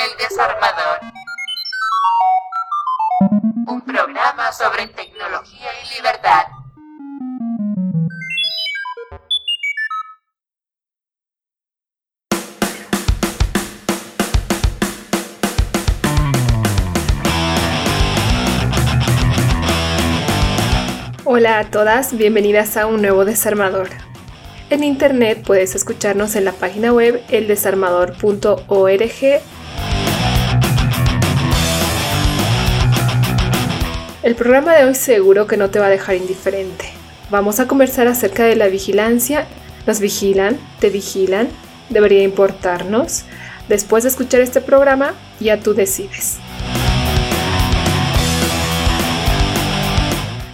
El Desarmador. Un programa sobre tecnología y libertad. Hola a todas, bienvenidas a un nuevo desarmador. En internet puedes escucharnos en la página web eldesarmador.org. El programa de hoy seguro que no te va a dejar indiferente. Vamos a conversar acerca de la vigilancia. ¿Nos vigilan? ¿Te vigilan? ¿Debería importarnos? Después de escuchar este programa, ya tú decides.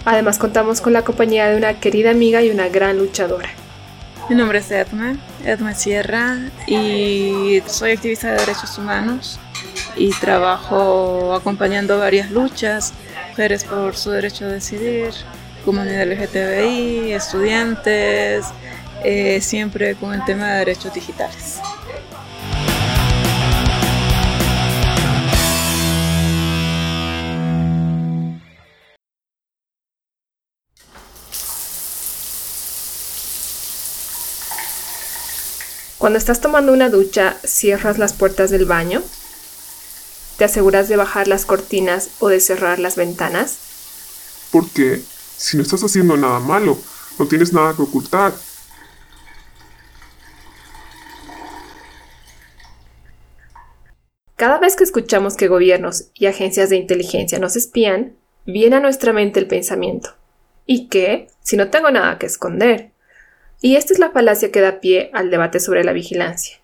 Además contamos con la compañía de una querida amiga y una gran luchadora. Mi nombre es Edme, Edme Sierra y soy activista de derechos humanos y trabajo acompañando varias luchas, mujeres por su derecho a decidir, comunidad LGTBI, estudiantes, eh, siempre con el tema de derechos digitales. Cuando estás tomando una ducha, cierras las puertas del baño. ¿Te aseguras de bajar las cortinas o de cerrar las ventanas? ¿Por qué? Si no estás haciendo nada malo, no tienes nada que ocultar. Cada vez que escuchamos que gobiernos y agencias de inteligencia nos espían, viene a nuestra mente el pensamiento. ¿Y qué? Si no tengo nada que esconder. Y esta es la falacia que da pie al debate sobre la vigilancia,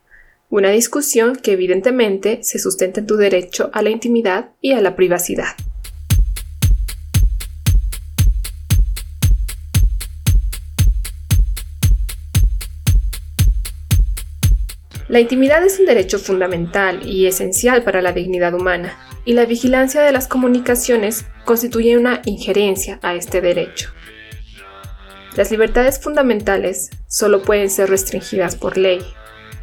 una discusión que evidentemente se sustenta en tu derecho a la intimidad y a la privacidad. La intimidad es un derecho fundamental y esencial para la dignidad humana, y la vigilancia de las comunicaciones constituye una injerencia a este derecho. Las libertades fundamentales solo pueden ser restringidas por ley,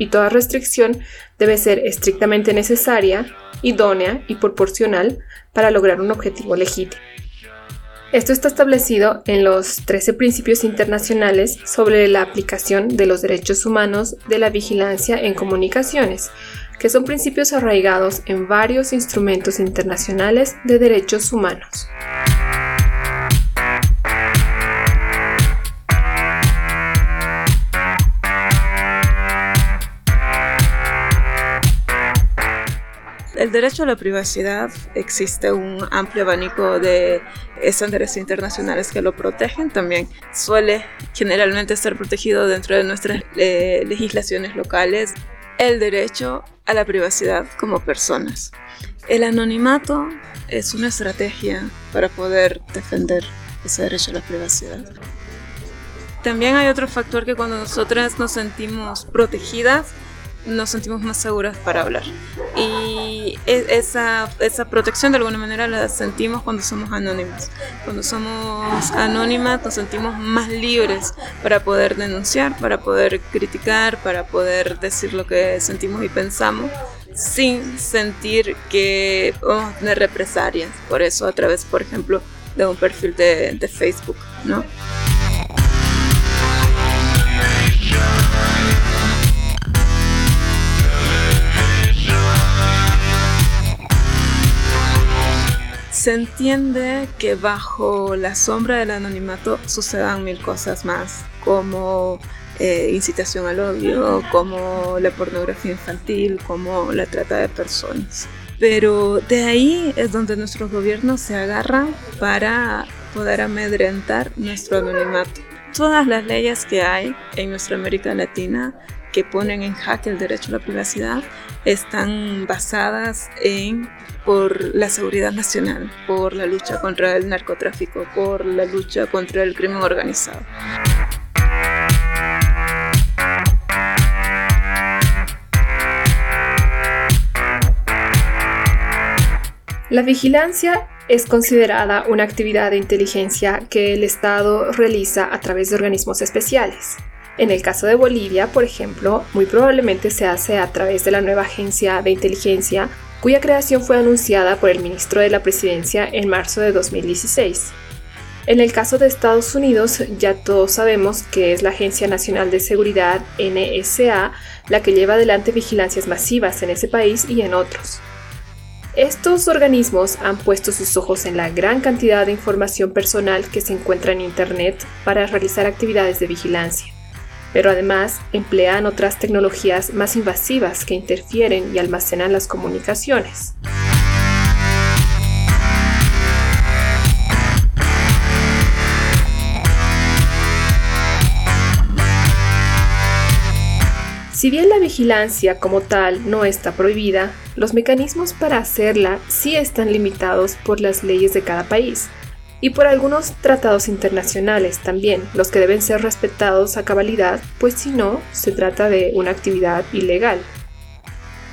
y toda restricción debe ser estrictamente necesaria, idónea y proporcional para lograr un objetivo legítimo. Esto está establecido en los 13 principios internacionales sobre la aplicación de los derechos humanos de la vigilancia en comunicaciones, que son principios arraigados en varios instrumentos internacionales de derechos humanos. El derecho a la privacidad existe un amplio abanico de estándares internacionales que lo protegen. También suele generalmente estar protegido dentro de nuestras eh, legislaciones locales el derecho a la privacidad como personas. El anonimato es una estrategia para poder defender ese derecho a la privacidad. También hay otro factor que cuando nosotras nos sentimos protegidas, nos sentimos más seguras para hablar. Y e, esa, esa protección de alguna manera la sentimos cuando somos anónimas. Cuando somos anónimas nos sentimos más libres para poder denunciar, para poder criticar, para poder decir lo que sentimos y pensamos sin sentir que vamos a tener represalias. Por eso a través, por ejemplo, de un perfil de, de Facebook, ¿no? Se entiende que bajo la sombra del anonimato sucedan mil cosas más, como eh, incitación al odio, como la pornografía infantil, como la trata de personas. Pero de ahí es donde nuestros gobiernos se agarran para poder amedrentar nuestro anonimato. Todas las leyes que hay en nuestra América Latina que ponen en jaque el derecho a la privacidad están basadas en por la seguridad nacional, por la lucha contra el narcotráfico, por la lucha contra el crimen organizado. La vigilancia es considerada una actividad de inteligencia que el Estado realiza a través de organismos especiales. En el caso de Bolivia, por ejemplo, muy probablemente se hace a través de la nueva agencia de inteligencia cuya creación fue anunciada por el ministro de la Presidencia en marzo de 2016. En el caso de Estados Unidos, ya todos sabemos que es la Agencia Nacional de Seguridad, NSA, la que lleva adelante vigilancias masivas en ese país y en otros. Estos organismos han puesto sus ojos en la gran cantidad de información personal que se encuentra en Internet para realizar actividades de vigilancia, pero además emplean otras tecnologías más invasivas que interfieren y almacenan las comunicaciones. Si bien la vigilancia como tal no está prohibida, los mecanismos para hacerla sí están limitados por las leyes de cada país y por algunos tratados internacionales también, los que deben ser respetados a cabalidad, pues si no, se trata de una actividad ilegal.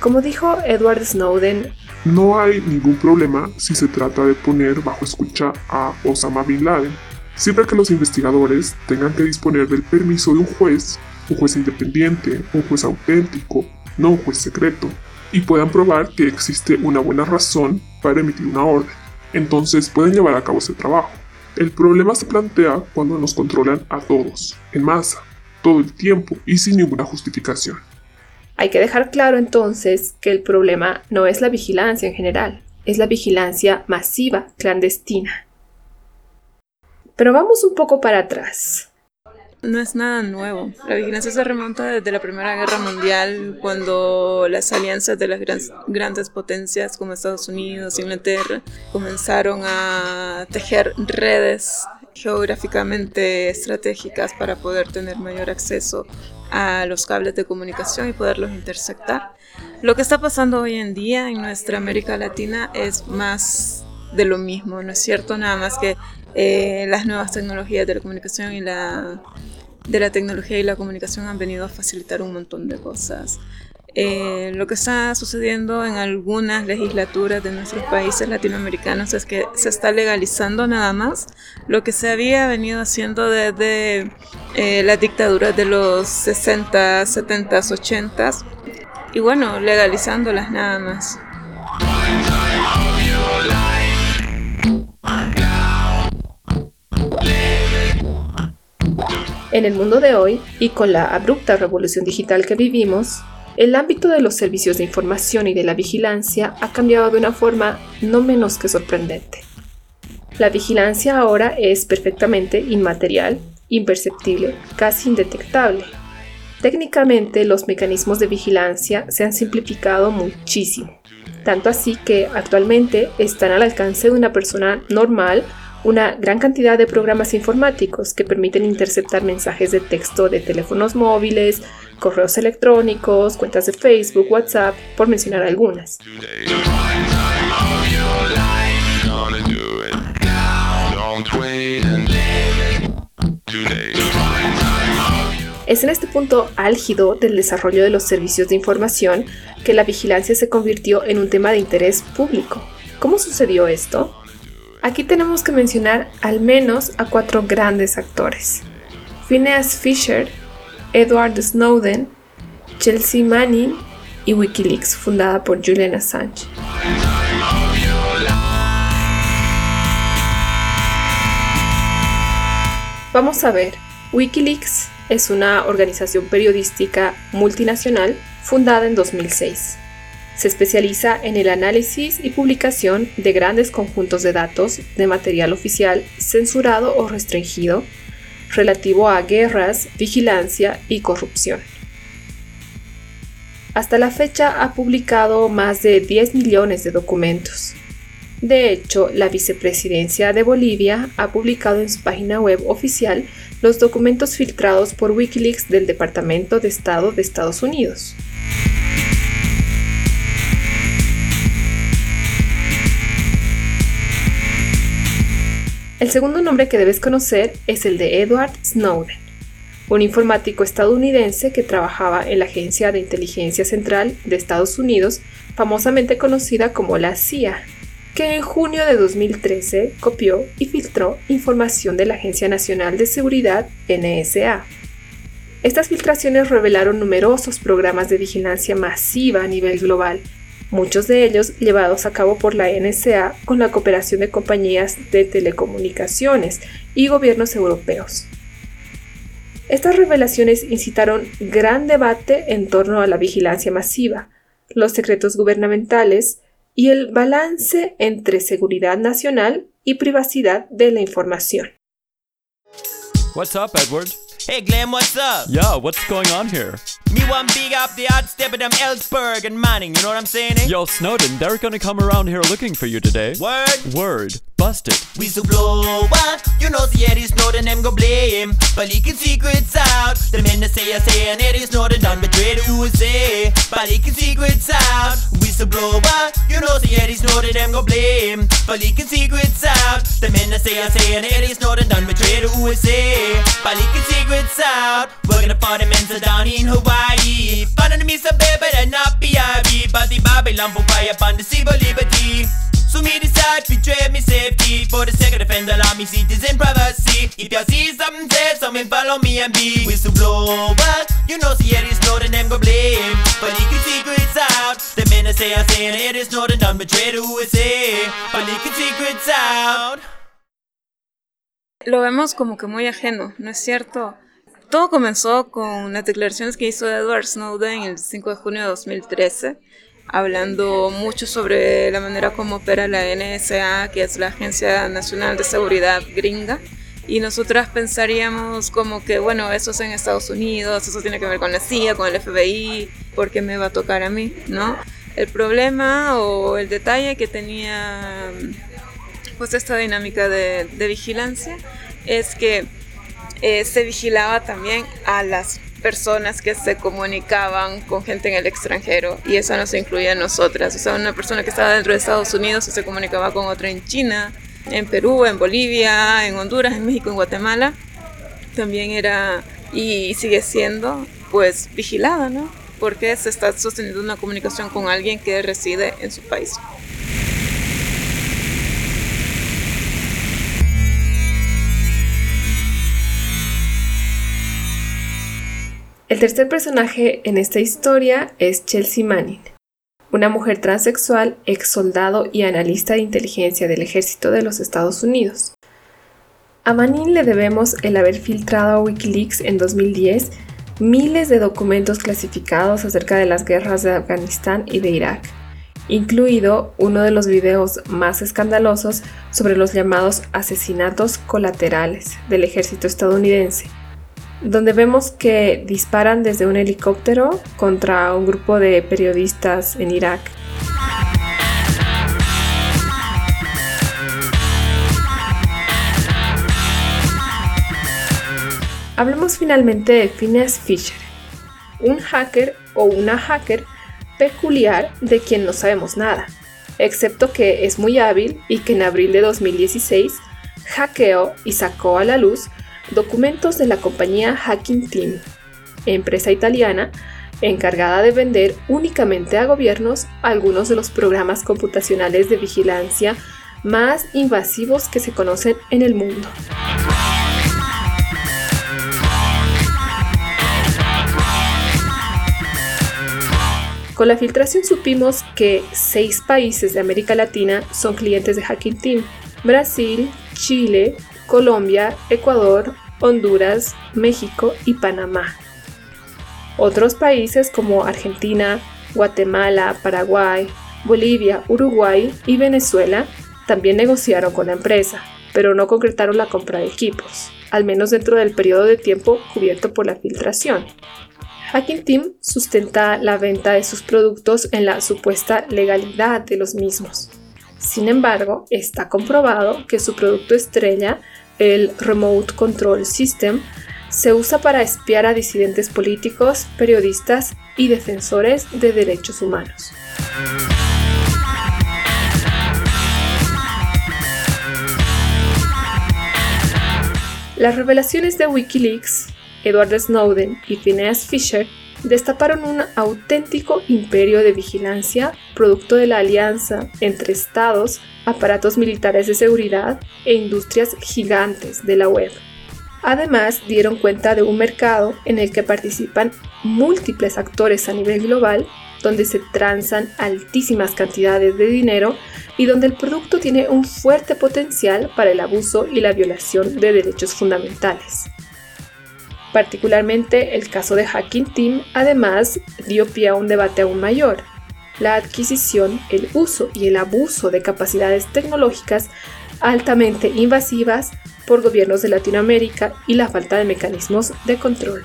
Como dijo Edward Snowden, no hay ningún problema si se trata de poner bajo escucha a Osama Bin Laden, siempre que los investigadores tengan que disponer del permiso de un juez un juez independiente, un juez auténtico, no un juez secreto, y puedan probar que existe una buena razón para emitir una orden. Entonces pueden llevar a cabo ese trabajo. El problema se plantea cuando nos controlan a todos, en masa, todo el tiempo y sin ninguna justificación. Hay que dejar claro entonces que el problema no es la vigilancia en general, es la vigilancia masiva, clandestina. Pero vamos un poco para atrás. No es nada nuevo. La vigilancia se remonta desde la Primera Guerra Mundial, cuando las alianzas de las grandes potencias como Estados Unidos, Inglaterra, comenzaron a tejer redes geográficamente estratégicas para poder tener mayor acceso a los cables de comunicación y poderlos interceptar. Lo que está pasando hoy en día en nuestra América Latina es más de lo mismo, ¿no es cierto? Nada más que eh, las nuevas tecnologías de la comunicación y la de la tecnología y la comunicación han venido a facilitar un montón de cosas. Eh, lo que está sucediendo en algunas legislaturas de nuestros países latinoamericanos es que se está legalizando nada más lo que se había venido haciendo desde eh, las dictaduras de los 60, 70, 80 y bueno, legalizándolas nada más. En el mundo de hoy, y con la abrupta revolución digital que vivimos, el ámbito de los servicios de información y de la vigilancia ha cambiado de una forma no menos que sorprendente. La vigilancia ahora es perfectamente inmaterial, imperceptible, casi indetectable. Técnicamente los mecanismos de vigilancia se han simplificado muchísimo, tanto así que actualmente están al alcance de una persona normal una gran cantidad de programas informáticos que permiten interceptar mensajes de texto de teléfonos móviles, correos electrónicos, cuentas de Facebook, WhatsApp, por mencionar algunas. Es en este punto álgido del desarrollo de los servicios de información que la vigilancia se convirtió en un tema de interés público. ¿Cómo sucedió esto? Aquí tenemos que mencionar al menos a cuatro grandes actores. Phineas Fisher, Edward Snowden, Chelsea Manning y Wikileaks, fundada por Julian Assange. Vamos a ver, Wikileaks es una organización periodística multinacional fundada en 2006. Se especializa en el análisis y publicación de grandes conjuntos de datos de material oficial censurado o restringido relativo a guerras, vigilancia y corrupción. Hasta la fecha ha publicado más de 10 millones de documentos. De hecho, la vicepresidencia de Bolivia ha publicado en su página web oficial los documentos filtrados por Wikileaks del Departamento de Estado de Estados Unidos. El segundo nombre que debes conocer es el de Edward Snowden, un informático estadounidense que trabajaba en la Agencia de Inteligencia Central de Estados Unidos, famosamente conocida como la CIA, que en junio de 2013 copió y filtró información de la Agencia Nacional de Seguridad NSA. Estas filtraciones revelaron numerosos programas de vigilancia masiva a nivel global muchos de ellos llevados a cabo por la NSA con la cooperación de compañías de telecomunicaciones y gobiernos europeos. Estas revelaciones incitaron gran debate en torno a la vigilancia masiva, los secretos gubernamentales y el balance entre seguridad nacional y privacidad de la información. What's up, Edward? Hey Glenn, what's up? Yeah, what's going on here? Me want big up the hot step of them Ellsberg and Manning, you know what I'm saying? Eh? Yo, Snowden, they're gonna come around here looking for you today. Word? Word. Busted. Whistleblower, you know the Eddie Snowden, them go blame. But leaking secrets out. The men that say I say and Eddie Snowden done betray the USA. But leaking secrets out. Whistleblower, you know the Eddie Snowden, them go blame. But leaking secrets out. The men that say I say and Eddie Snowden done betray the USA. But leaking secrets out. Working for the men down in Hawaii. Finding me some baby that not PIV. But the Babylon fire upon the civil liberty. So me decide to trade me safety For the sake of defend all me citizen privacy If you see something say something follow me and be Whistleblower You know see it is Snowden them go blame. But out The say and it is done betray the USA But Lo vemos como que muy ajeno, ¿no es cierto? Todo comenzó con las declaraciones que hizo Edward Snowden el 5 de junio de 2013 hablando mucho sobre la manera como opera la NSA, que es la Agencia Nacional de Seguridad gringa. Y nosotras pensaríamos como que, bueno, eso es en Estados Unidos, eso tiene que ver con la CIA, con el FBI, ¿por qué me va a tocar a mí? ¿No? El problema o el detalle que tenía pues esta dinámica de, vigilancia es que eh, se vigilaba también a las personas que se comunicaban con gente en el extranjero y eso nos incluía a nosotras. O sea, una persona que estaba dentro de Estados Unidos se comunicaba con otra en China, en Perú, en Bolivia, en Honduras, en México, en Guatemala, también era y sigue siendo pues vigilada, ¿no? Porque se está sosteniendo una comunicación con alguien que reside en su país. El tercer personaje en esta historia es Chelsea Manning, una mujer transexual, ex soldado y analista de inteligencia del ejército de los Estados Unidos. A Manning le debemos el haber filtrado a Wikileaks en 2010 miles de documentos clasificados acerca de las guerras de Afganistán y de Irak, incluido uno de los videos más escandalosos sobre los llamados asesinatos colaterales del ejército estadounidense, donde vemos que disparan desde un helicóptero contra un grupo de periodistas en Irak. Hablemos finalmente de Phineas Fisher, un hacker o una hacker peculiar de quien no sabemos nada, excepto que es muy hábil y que en abril de 2016 hackeó y sacó a la luz documentos de la compañía Hacking Team, empresa italiana encargada de vender únicamente a gobiernos algunos de los programas computacionales de vigilancia más invasivos que se conocen en el mundo. Con la filtración supimos que seis países de América Latina son clientes de Hacking Team. Brasil, Chile, Colombia, Ecuador, Honduras, México y Panamá. Otros países como Argentina, Guatemala, Paraguay, Bolivia, Uruguay y Venezuela también negociaron con la empresa, pero no concretaron la compra de equipos, al menos dentro del periodo de tiempo cubierto por la filtración. Hacking Team sustenta la venta de sus productos en la supuesta legalidad de los mismos. Sin embargo, está comprobado que su producto estrella el Remote Control System, se usa para espiar a disidentes políticos, periodistas y defensores de derechos humanos. Las revelaciones de Wikileaks, Edward Snowden y Phineas Fisher destaparon un auténtico imperio de vigilancia producto de la alianza entre estados, aparatos militares de seguridad e industrias gigantes de la web. Además, dieron cuenta de un mercado en el que participan múltiples actores a nivel global donde se transan altísimas cantidades de dinero y donde el producto tiene un fuerte potencial para el abuso y la violación de derechos fundamentales. Particularmente el caso de Hacking Team además dio pie a un debate aún mayor, la adquisición, el uso y el abuso de capacidades tecnológicas altamente invasivas por gobiernos de Latinoamérica y la falta de mecanismos de control.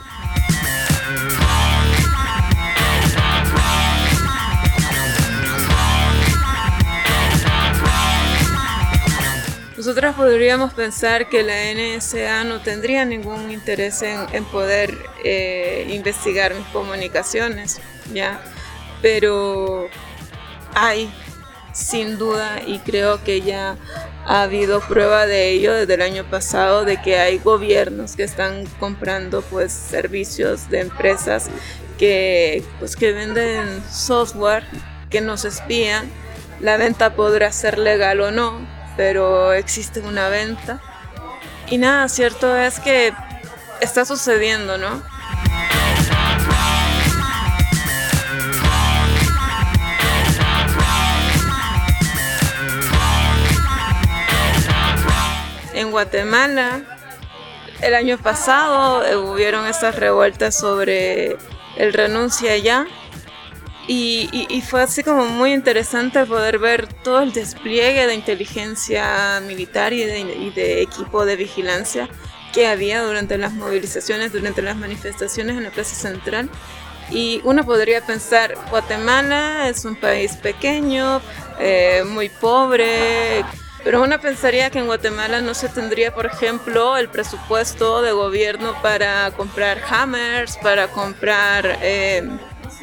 Nosotros podríamos pensar que la NSA no tendría ningún interés en, poder eh, investigar mis comunicaciones, ¿ya? Pero hay, sin duda, y creo que ya ha habido prueba de ello desde el año pasado, de que hay gobiernos que están comprando pues servicios de empresas que, pues, que venden software, que nos espían. La venta podrá ser legal o no, pero existe una venta. Y nada, cierto es que está sucediendo, ¿no? En Guatemala, el año pasado hubieron estas revueltas sobre el renuncia ya y, fue así como muy interesante poder ver todo el despliegue de inteligencia militar y de, equipo de vigilancia que había durante las movilizaciones, durante las manifestaciones en la Plaza Central. Y uno podría pensar, Guatemala es un país pequeño, eh, muy pobre, pero uno pensaría que en Guatemala no se tendría, por ejemplo, el presupuesto de gobierno para comprar hammers, para comprar... Eh,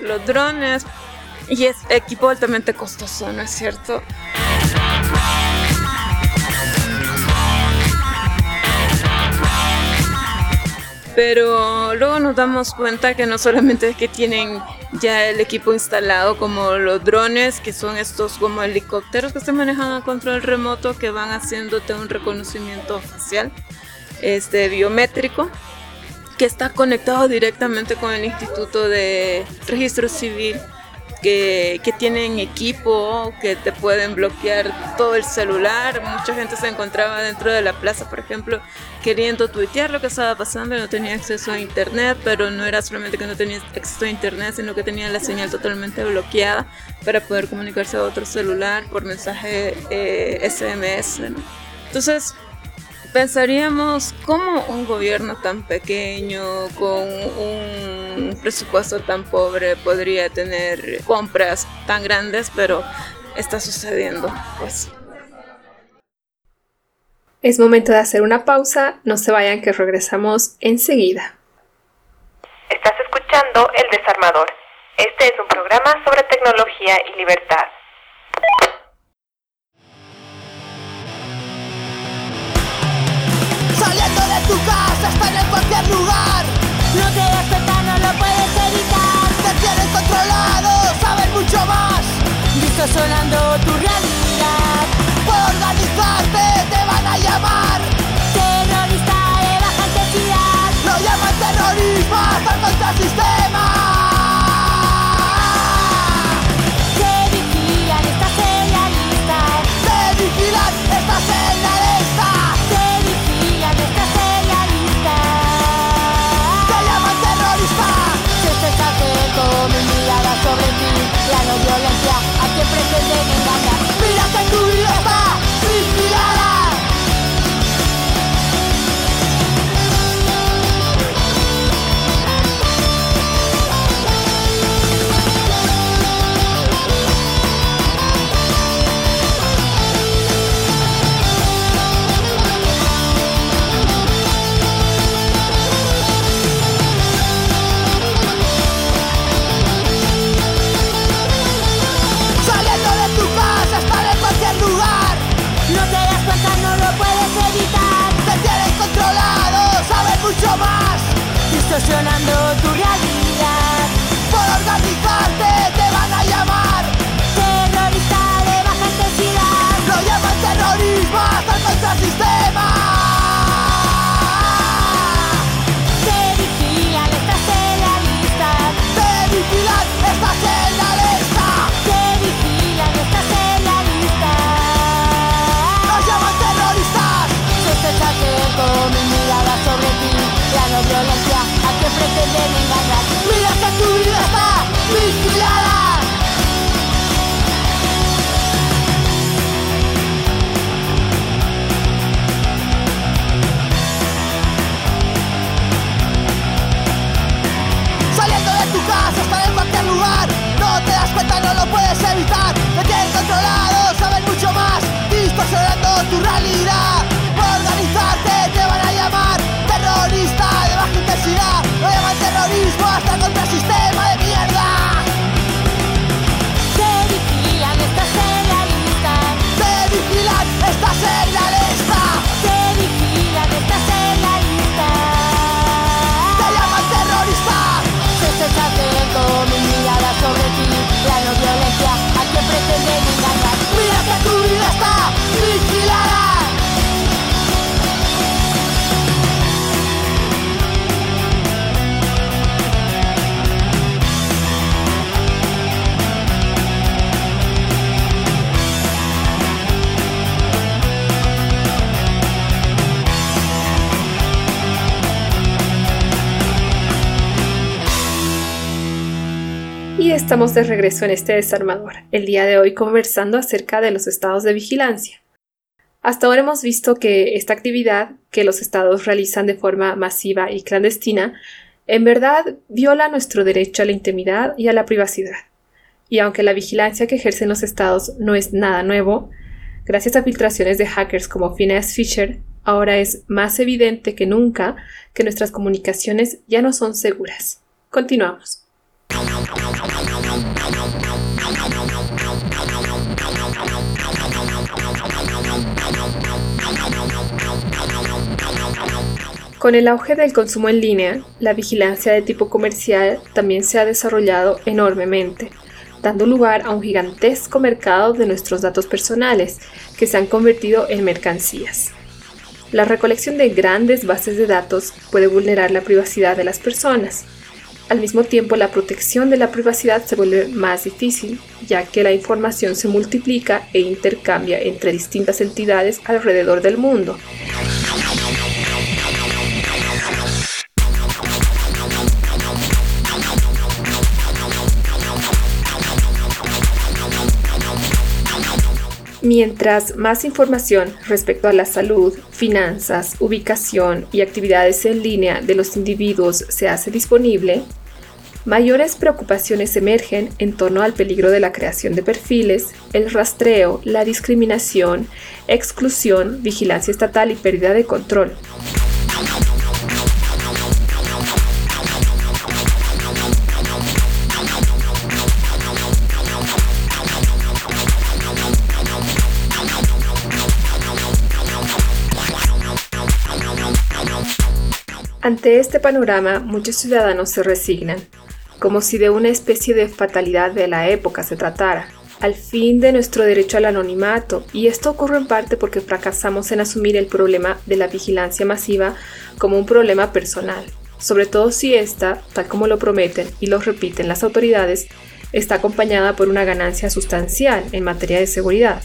los drones y es equipo altamente costoso, ¿no es cierto? Pero luego nos damos cuenta que no solamente es que tienen ya el equipo instalado como los drones, que son estos como helicópteros que se manejan a control remoto, que van haciéndote un reconocimiento facial este, biométrico que está conectado directamente con el Instituto de Registro Civil, que, que, tienen equipo, que te pueden bloquear todo el celular. Mucha gente se encontraba dentro de la plaza, por ejemplo, queriendo tuitear lo que estaba pasando, no tenía acceso a internet, pero no era solamente que no tenía acceso a internet, sino que tenía la señal totalmente bloqueada para poder comunicarse a otro celular por mensaje SMS. Eh, Entonces, pensaríamos cómo un gobierno tan pequeño, con un presupuesto tan pobre, podría tener compras tan grandes, pero está sucediendo, pues. Es momento de hacer una pausa, no se vayan que regresamos enseguida. Estás escuchando El Desarmador. Este es un programa sobre tecnología y libertad. Cualquier lugar. No te das no lo puedes evitar. Te tienen controlado, saben mucho más. Distorsionando tu realidad. Por organizarte, te van a llamar. Terrorista de baja intensidad. Lo llaman terrorismo, hasta el estamos de regreso en este desarmador, el día de hoy conversando acerca de los estados de vigilancia. Hasta ahora hemos visto que esta actividad que los estados realizan de forma masiva y clandestina en verdad viola nuestro derecho a la intimidad y a la privacidad. Y aunque la vigilancia que ejercen los estados no es nada nuevo, gracias a filtraciones de hackers como Phineas Fisher, ahora es más evidente que nunca que nuestras comunicaciones ya no son seguras. Continuamos. Con el auge del consumo en línea, la vigilancia de tipo comercial también se ha desarrollado enormemente, dando lugar a un gigantesco mercado de nuestros datos personales que se han convertido en mercancías. La recolección de grandes bases de datos puede vulnerar la privacidad de las personas. Al mismo tiempo, la protección de la privacidad se vuelve más difícil, ya que la información se multiplica e intercambia entre distintas entidades alrededor del mundo. Mientras más información respecto a la salud, finanzas, ubicación y actividades en línea de los individuos se hace disponible, mayores preocupaciones emergen en torno al peligro de la creación de perfiles, el rastreo, la discriminación, exclusión, vigilancia estatal y pérdida de control. Ante este panorama, muchos ciudadanos se resignan, como si de una especie de fatalidad de la época se tratara, al fin de nuestro derecho al anonimato, y esto ocurre en parte porque fracasamos en asumir el problema de la vigilancia masiva como un problema personal, sobre todo si esta, tal como lo prometen y lo repiten las autoridades, está acompañada por una ganancia sustancial en materia de seguridad.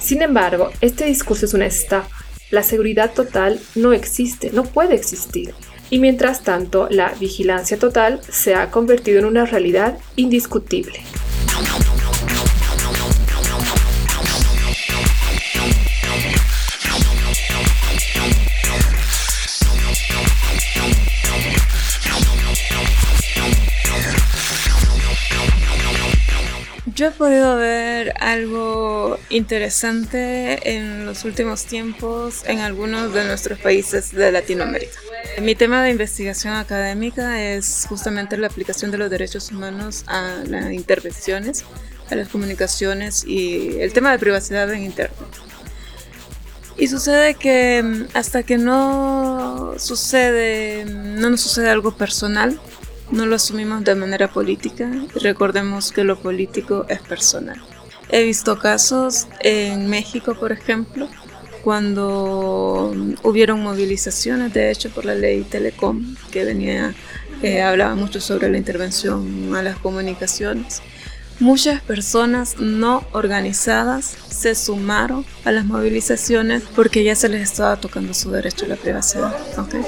Sin embargo, este discurso es una estafa la seguridad total no existe, no puede existir. Y mientras tanto, la vigilancia total se ha convertido en una realidad indiscutible. Yo he podido ver algo interesante en los últimos tiempos en algunos de nuestros países de Latinoamérica. Mi tema de investigación académica es justamente la aplicación de los derechos humanos a las intervenciones, a las comunicaciones y el tema de privacidad en Internet. Y sucede que mm, hasta que no sucede, no nos sucede algo personal, no lo asumimos de manera política. Recordemos que lo político es personal. He visto casos en México, por ejemplo, cuando hubieron movilizaciones, de hecho, por la ley Telecom, que venía, eh, hablaba mucho sobre la intervención a las comunicaciones. Muchas personas no organizadas se sumaron a las movilizaciones porque ya se les estaba tocando su derecho a la privacidad. ¿okay?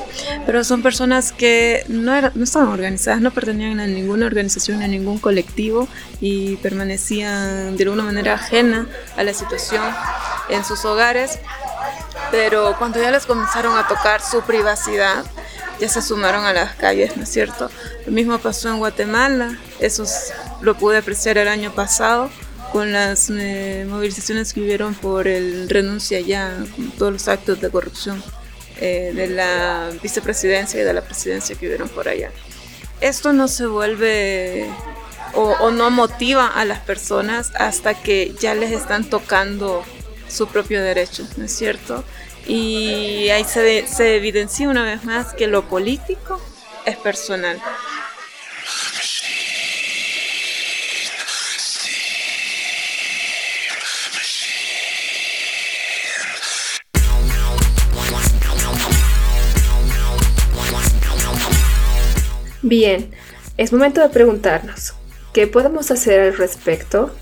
Pero son personas que no, eran, no estaban organizadas, no pertenecían a ninguna organización, a ningún colectivo y permanecían de alguna manera ajena a la situación en sus hogares. Pero cuando ya les comenzaron a tocar su privacidad, ya se sumaron a las calles, ¿no es cierto? Lo mismo pasó en Guatemala, eso lo pude apreciar el año pasado, con las eh, movilizaciones que hubieron por el renuncia ya, con todos los actos de corrupción eh, de la vicepresidencia y de la presidencia que hubieron por allá. Esto no se vuelve o, o no motiva a las personas hasta que ya les están tocando su propio derecho, ¿no es cierto? Y ahí se, evidencia una vez más que lo político es personal. Bien, es momento de preguntarnos, ¿qué podemos hacer al respecto?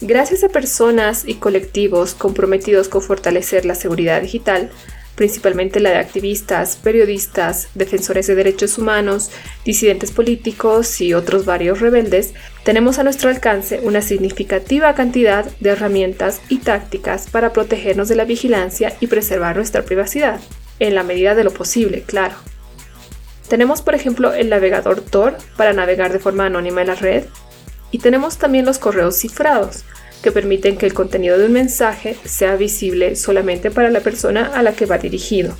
Gracias a personas y colectivos comprometidos con fortalecer la seguridad digital, principalmente la de activistas, periodistas, defensores de derechos humanos, disidentes políticos y otros varios rebeldes, tenemos a nuestro alcance una significativa cantidad de herramientas y tácticas para protegernos de la vigilancia y preservar nuestra privacidad, en la medida de lo posible, claro. Tenemos por ejemplo el navegador Tor para navegar de forma anónima en la red y tenemos también los correos cifrados que permiten que el contenido de un mensaje sea visible solamente para la persona a la que va dirigido.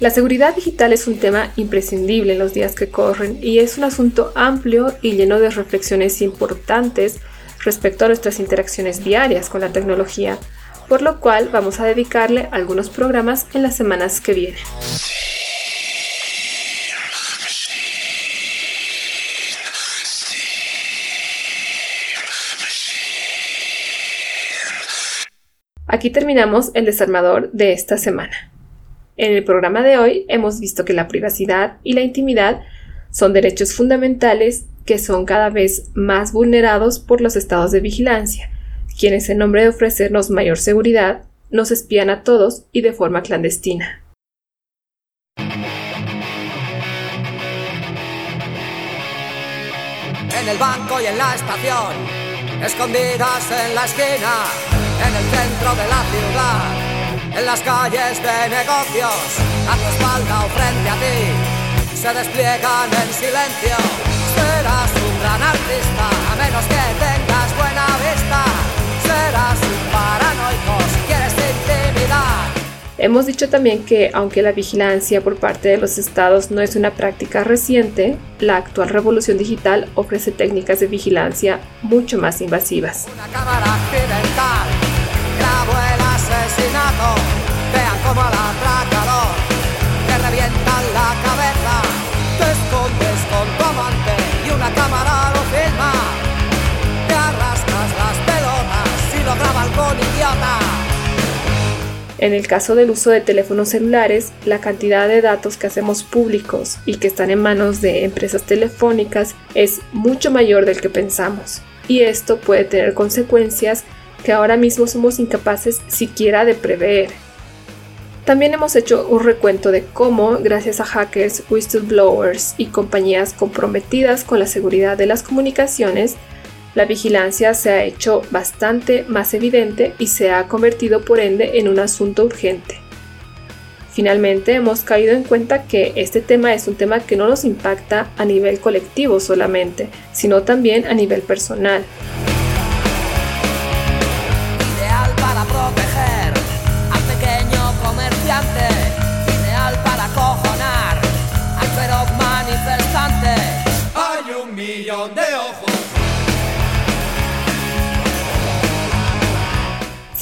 La seguridad digital es un tema imprescindible en los días que corren y es un asunto amplio y lleno de reflexiones importantes respecto a nuestras interacciones diarias con la tecnología, por lo cual vamos a dedicarle algunos programas en las semanas que vienen. Aquí terminamos el desarmador de esta semana. En el programa de hoy hemos visto que la privacidad y la intimidad son derechos fundamentales que son cada vez más vulnerados por los estados de vigilancia, quienes en nombre de ofrecernos mayor seguridad nos espían a todos y de forma clandestina. En el banco y en la estación, escondidas en la esquina, en el centro de la ciudad, en las calles de negocios, a tu espalda o frente a ti, se despliegan en silencio. Serás un gran artista, a menos que tengas buena vista. Serás un paranoico si quieres intimidar. Hemos dicho también que, aunque la vigilancia por parte de los estados no es una práctica reciente, la actual revolución digital ofrece técnicas de vigilancia mucho más invasivas. Una cámara accidental, En el caso del uso de teléfonos celulares, la cantidad de datos que hacemos públicos y que están en manos de empresas telefónicas es mucho mayor del que pensamos. Y esto puede tener consecuencias que ahora mismo somos incapaces siquiera de prever. También hemos hecho un recuento de cómo, gracias a hackers, whistleblowers y compañías comprometidas con la seguridad de las comunicaciones, la vigilancia se ha hecho bastante más evidente y se ha convertido por ende en un asunto urgente. Finalmente hemos caído en cuenta que este tema es un tema que no nos impacta a nivel colectivo solamente, sino también a nivel personal.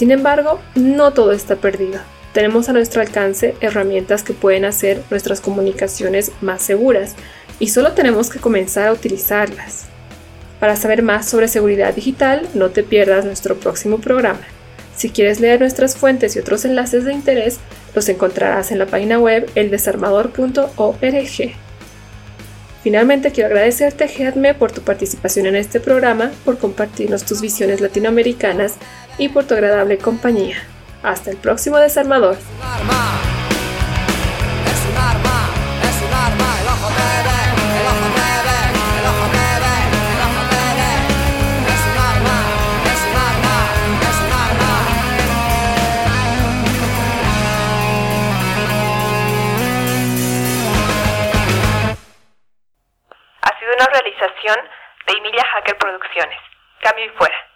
Sin embargo, no todo está perdido. Tenemos a nuestro alcance herramientas que pueden hacer nuestras comunicaciones más seguras y solo tenemos que comenzar a utilizarlas. Para saber más sobre seguridad digital, no te pierdas nuestro próximo programa. Si quieres leer nuestras fuentes y otros enlaces de interés, los encontrarás en la página web eldesarmador.org. Finalmente quiero agradecerte, Gedme, por tu participación en este programa, por compartirnos tus visiones latinoamericanas y por tu agradable compañía. Hasta el próximo desarmador. Ha sido una realización de Emilia Hacker Producciones. Cambio y fuera.